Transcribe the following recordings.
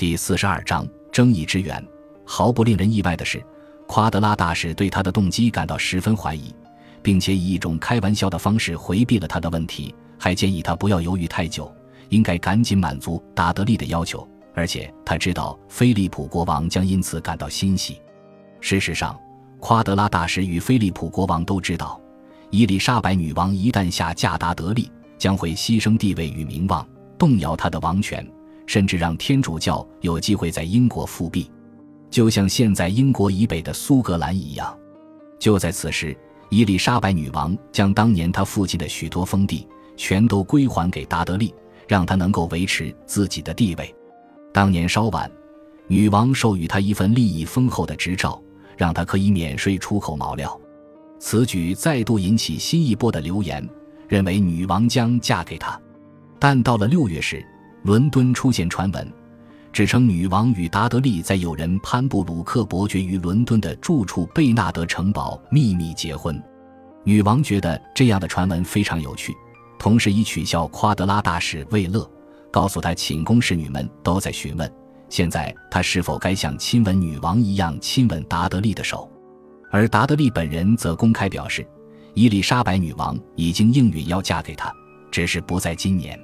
第四十二章争议之源。毫不令人意外的是，夸德拉大使对他的动机感到十分怀疑，并且以一种开玩笑的方式回避了他的问题，还建议他不要犹豫太久，应该赶紧满足达德利的要求。而且他知道菲利普国王将因此感到欣喜。事实上，夸德拉大使与菲利普国王都知道，伊丽莎白女王一旦下嫁达德利，将会牺牲地位与名望，动摇他的王权，甚至让天主教有机会在英国复辟，就像现在英国以北的苏格兰一样。就在此时，伊丽莎白女王将当年她父亲的许多封地全都归还给达德利，让他能够维持自己的地位。当年稍晚，女王授予他一份利益丰厚的执照，让他可以免税出口毛料。此举再度引起新一波的流言，认为女王将嫁给他。但到了六月时，伦敦出现传闻，指称女王与达德利在友人潘布鲁克伯爵于伦敦的住处贝纳德城堡秘密结婚。女王觉得这样的传闻非常有趣，同时以取笑夸德拉大使为乐。告诉他，寝宫侍女们都在询问，现在他是否该像亲吻女王一样亲吻达德利的手，而达德利本人则公开表示，伊丽莎白女王已经应允要嫁给他，只是不在今年。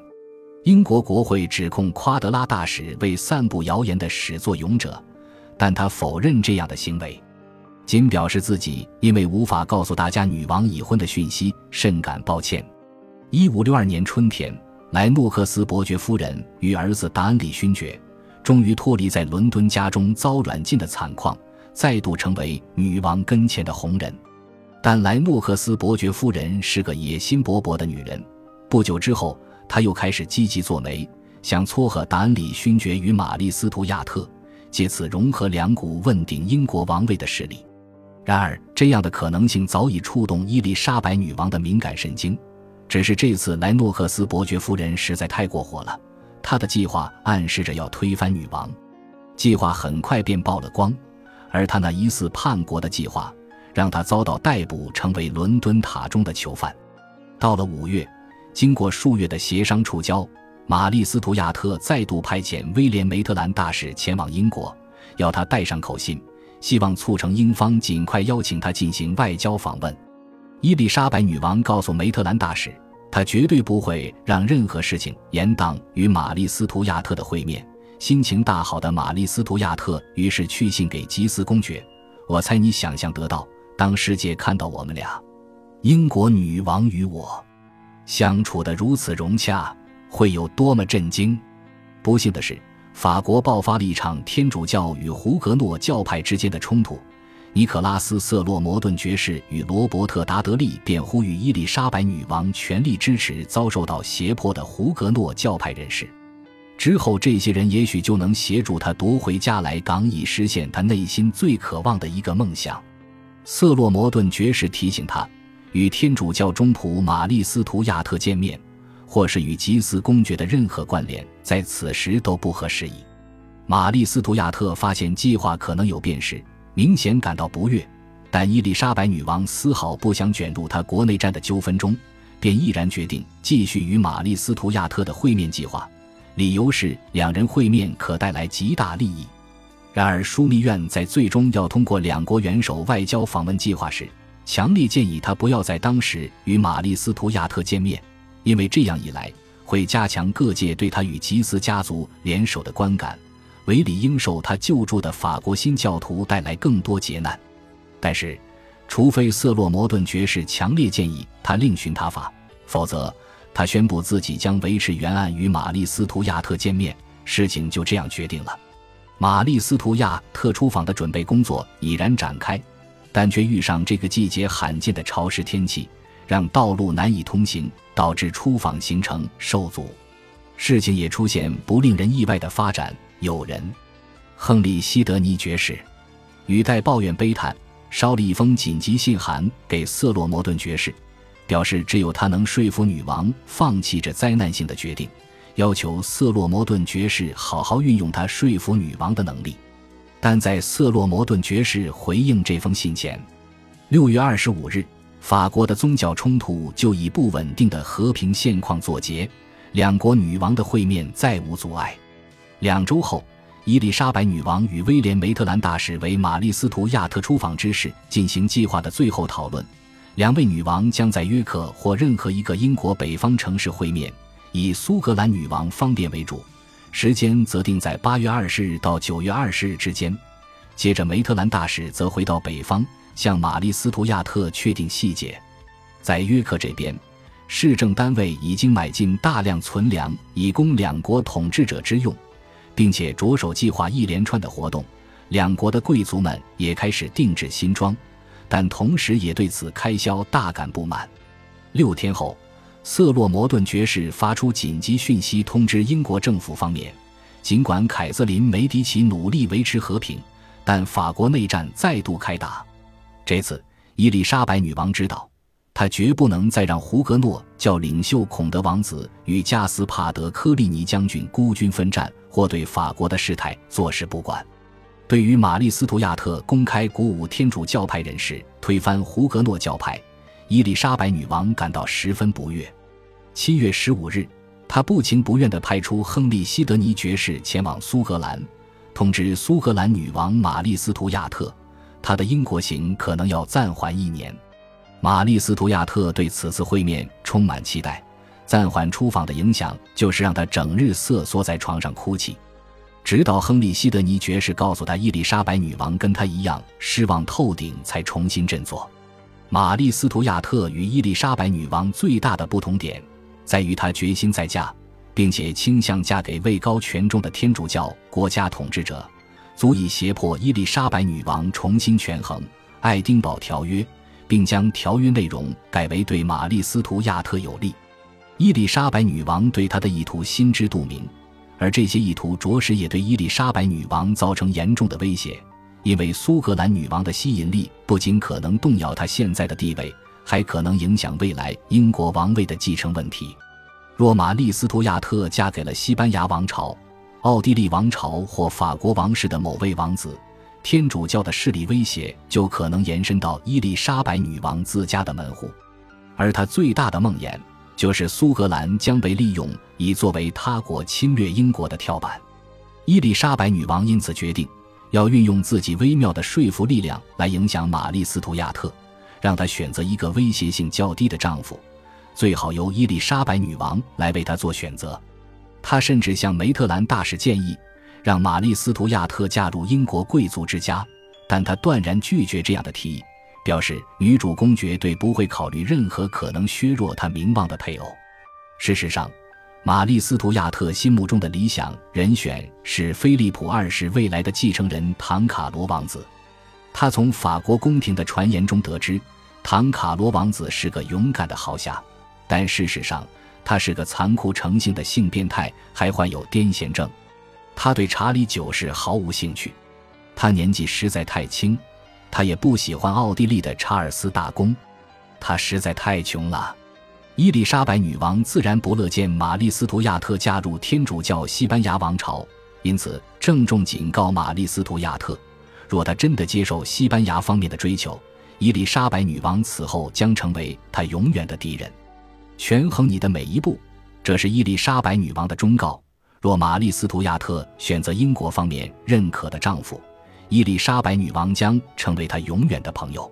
英国国会指控夸德拉大使为散布谣言的始作俑者，但他否认这样的行为，仅表示自己因为无法告诉大家女王已婚的讯息，甚感抱歉。一五六二年春天。莱诺克斯伯爵夫人与儿子达恩里勋爵，终于脱离在伦敦家中遭软禁的惨况，再度成为女王跟前的红人。但莱诺克斯伯爵夫人是个野心勃勃的女人，不久之后，他又开始积极作媒，想撮合达恩里勋爵与玛丽斯图亚特，借此融合两股问鼎英国王位的势力。然而，这样的可能性早已触动伊丽莎白女王的敏感神经。只是这次莱诺克斯伯爵夫人实在太过火了，她的计划暗示着要推翻女王，计划很快便曝了光，而他那疑似叛国的计划，让他遭到逮捕，成为伦敦塔中的囚犯。到了五月，经过数月的协商触礁，玛丽斯图亚特再度派遣威廉梅特兰大使前往英国，要他带上口信，希望促成英方尽快邀请他进行外交访问。伊丽莎白女王告诉梅特兰大使，她绝对不会让任何事情延宕与玛丽斯图亚特的会面。心情大好的玛丽斯图亚特于是去信给吉斯公爵。我猜你想象得到，当世界看到我们俩，英国女王与我相处得如此融洽，会有多么震惊。不幸的是，法国爆发了一场天主教与胡格诺教派之间的冲突。尼可拉斯·瑟洛摩顿爵士与罗伯特·达德利便呼吁伊丽莎白女王全力支持遭受到胁迫的胡格诺教派人士。之后，这些人也许就能协助他夺回加莱港，以实现他内心最渴望的一个梦想。瑟洛摩顿爵士提醒他，与天主教中仆玛丽斯图亚特见面，或是与吉斯公爵的任何关联，在此时都不合时宜。玛丽斯图亚特发现计划可能有变时。明显感到不悦，但伊丽莎白女王丝毫不想卷入他国内战的纠纷中，便毅然决定继续与玛丽斯图亚特的会面计划，理由是两人会面可带来极大利益。然而，枢密院在最终要通过两国元首外交访问计划时，强烈建议他不要在当时与玛丽斯图亚特见面，因为这样一来会加强各界对他与吉斯家族联手的观感。韦里应受他救助的法国新教徒带来更多劫难，但是，除非瑟洛摩顿爵士强烈建议他另寻他法，否则，他宣布自己将维持原案与玛丽斯图亚特见面。事情就这样决定了。玛丽斯图亚特出访的准备工作已然展开，但却遇上这个季节罕见的潮湿天气，让道路难以通行，导致出访行程受阻。事情也出现不令人意外的发展。有人，亨利·西德尼爵士，语带抱怨悲叹，捎了一封紧急信函给瑟洛摩顿爵士，表示只有他能说服女王放弃这灾难性的决定，要求瑟洛摩顿爵士好好运用他说服女王的能力。但在瑟洛摩顿爵士回应这封信前，六月二十五日，法国的宗教冲突就以不稳定的和平现况作结，两国女王的会面再无阻碍。两周后，伊丽莎白女王与威廉·梅特兰大使为玛丽斯图亚特出访之事进行计划的最后讨论。两位女王将在约克或任何一个英国北方城市会面，以苏格兰女王方便为主，时间则定在八月二十日到九月二十日之间。接着，梅特兰大使则回到北方，向玛丽斯图亚特确定细节。在约克这边，市政单位已经买进大量存粮，以供两国统治者之用，并且着手计划一连串的活动。两国的贵族们也开始定制新装。但同时也对此开销大感不满。六天后，瑟洛摩顿爵士发出紧急讯息，通知英国政府方面：尽管凯瑟琳·梅迪奇努力维持和平，但法国内战再度开打。这次，伊丽莎白女王知道，她绝不能再让胡格诺教领袖孔德王子与加斯帕德·科利尼将军孤军奋战，或对法国的事态坐视不管。对于玛丽斯图亚特公开鼓舞天主教派人士推翻胡格诺教派，伊丽莎白女王感到十分不悦。七月十五日，他不情不愿地派出亨利·西德尼爵士前往苏格兰，通知苏格兰女王玛丽斯图亚特，他的英国行可能要暂缓一年。玛丽斯图亚特对此次会面充满期待，暂缓出访的影响就是让他整日瑟缩在床上哭泣。直到亨利·希德尼爵士告诉他，伊丽莎白女王跟他一样失望透顶，才重新振作。玛丽·斯图亚特与伊丽莎白女王最大的不同点，在于她决心再嫁，并且倾向嫁给位高权重的天主教国家统治者，足以胁迫伊丽莎白女王重新权衡《爱丁堡条约》，并将条约内容改为对玛丽·斯图亚特有利。伊丽莎白女王对他的意图心知肚明。而这些意图着实也对伊丽莎白女王造成严重的威胁，因为苏格兰女王的吸引力不仅可能动摇她现在的地位，还可能影响未来英国王位的继承问题。若玛丽斯图亚特嫁给了西班牙王朝、奥地利王朝或法国王室的某位王子，天主教的势力威胁就可能延伸到伊丽莎白女王自家的门户，而她最大的梦魇。就是苏格兰将被利用以作为他国侵略英国的跳板，伊丽莎白女王因此决定要运用自己微妙的说服力量来影响玛丽斯图亚特，让她选择一个威胁性较低的丈夫，最好由伊丽莎白女王来为她做选择。她甚至向梅特兰大使建议，让玛丽斯图亚特嫁入英国贵族之家，但她断然拒绝这样的提议。表示女主公爵对不会考虑任何可能削弱她名望的配偶。事实上，玛丽斯图亚特心目中的理想人选是菲利普二世未来的继承人唐卡罗王子。他从法国宫廷的传言中得知，唐卡罗王子是个勇敢的豪侠，但事实上他是个残酷成性的性变态，还患有癫痫症。他对查理九世毫无兴趣，他年纪实在太轻。他也不喜欢奥地利的查尔斯大公，他实在太穷了。伊丽莎白女王自然不乐见玛丽斯图亚特加入天主教西班牙王朝，因此郑重警告玛丽斯图亚特：若他真的接受西班牙方面的追求，伊丽莎白女王此后将成为他永远的敌人。权衡你的每一步，这是伊丽莎白女王的忠告。若玛丽斯图亚特选择英国方面认可的丈夫。伊丽莎白女王将成为他永远的朋友。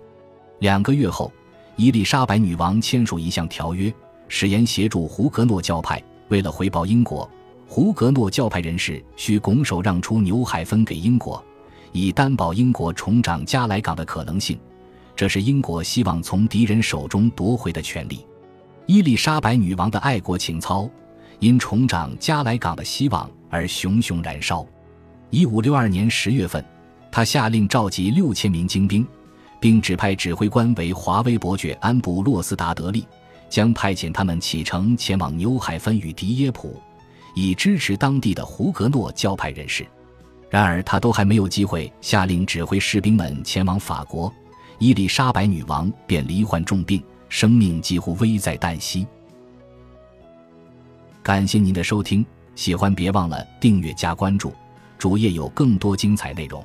两个月后，伊丽莎白女王签署一项条约，誓言协助胡格诺教派。为了回报英国，胡格诺教派人士需拱手让出纽海芬给英国，以担保英国重掌加莱港的可能性。这是英国希望从敌人手中夺回的权利。伊丽莎白女王的爱国情操因重掌加莱港的希望而熊熊燃烧。一五六二年十月份。他下令召集六千名精兵，并指派指挥官为华威伯爵安布洛斯达德利，将派遣他们启程前往纽海芬与迪耶普，以支持当地的胡格诺教派人士。然而，他都还没有机会下令指挥士兵们前往法国，伊丽莎白女王便罹患重病，生命几乎危在旦夕。感谢您的收听，喜欢别忘了订阅加关注，主页有更多精彩内容。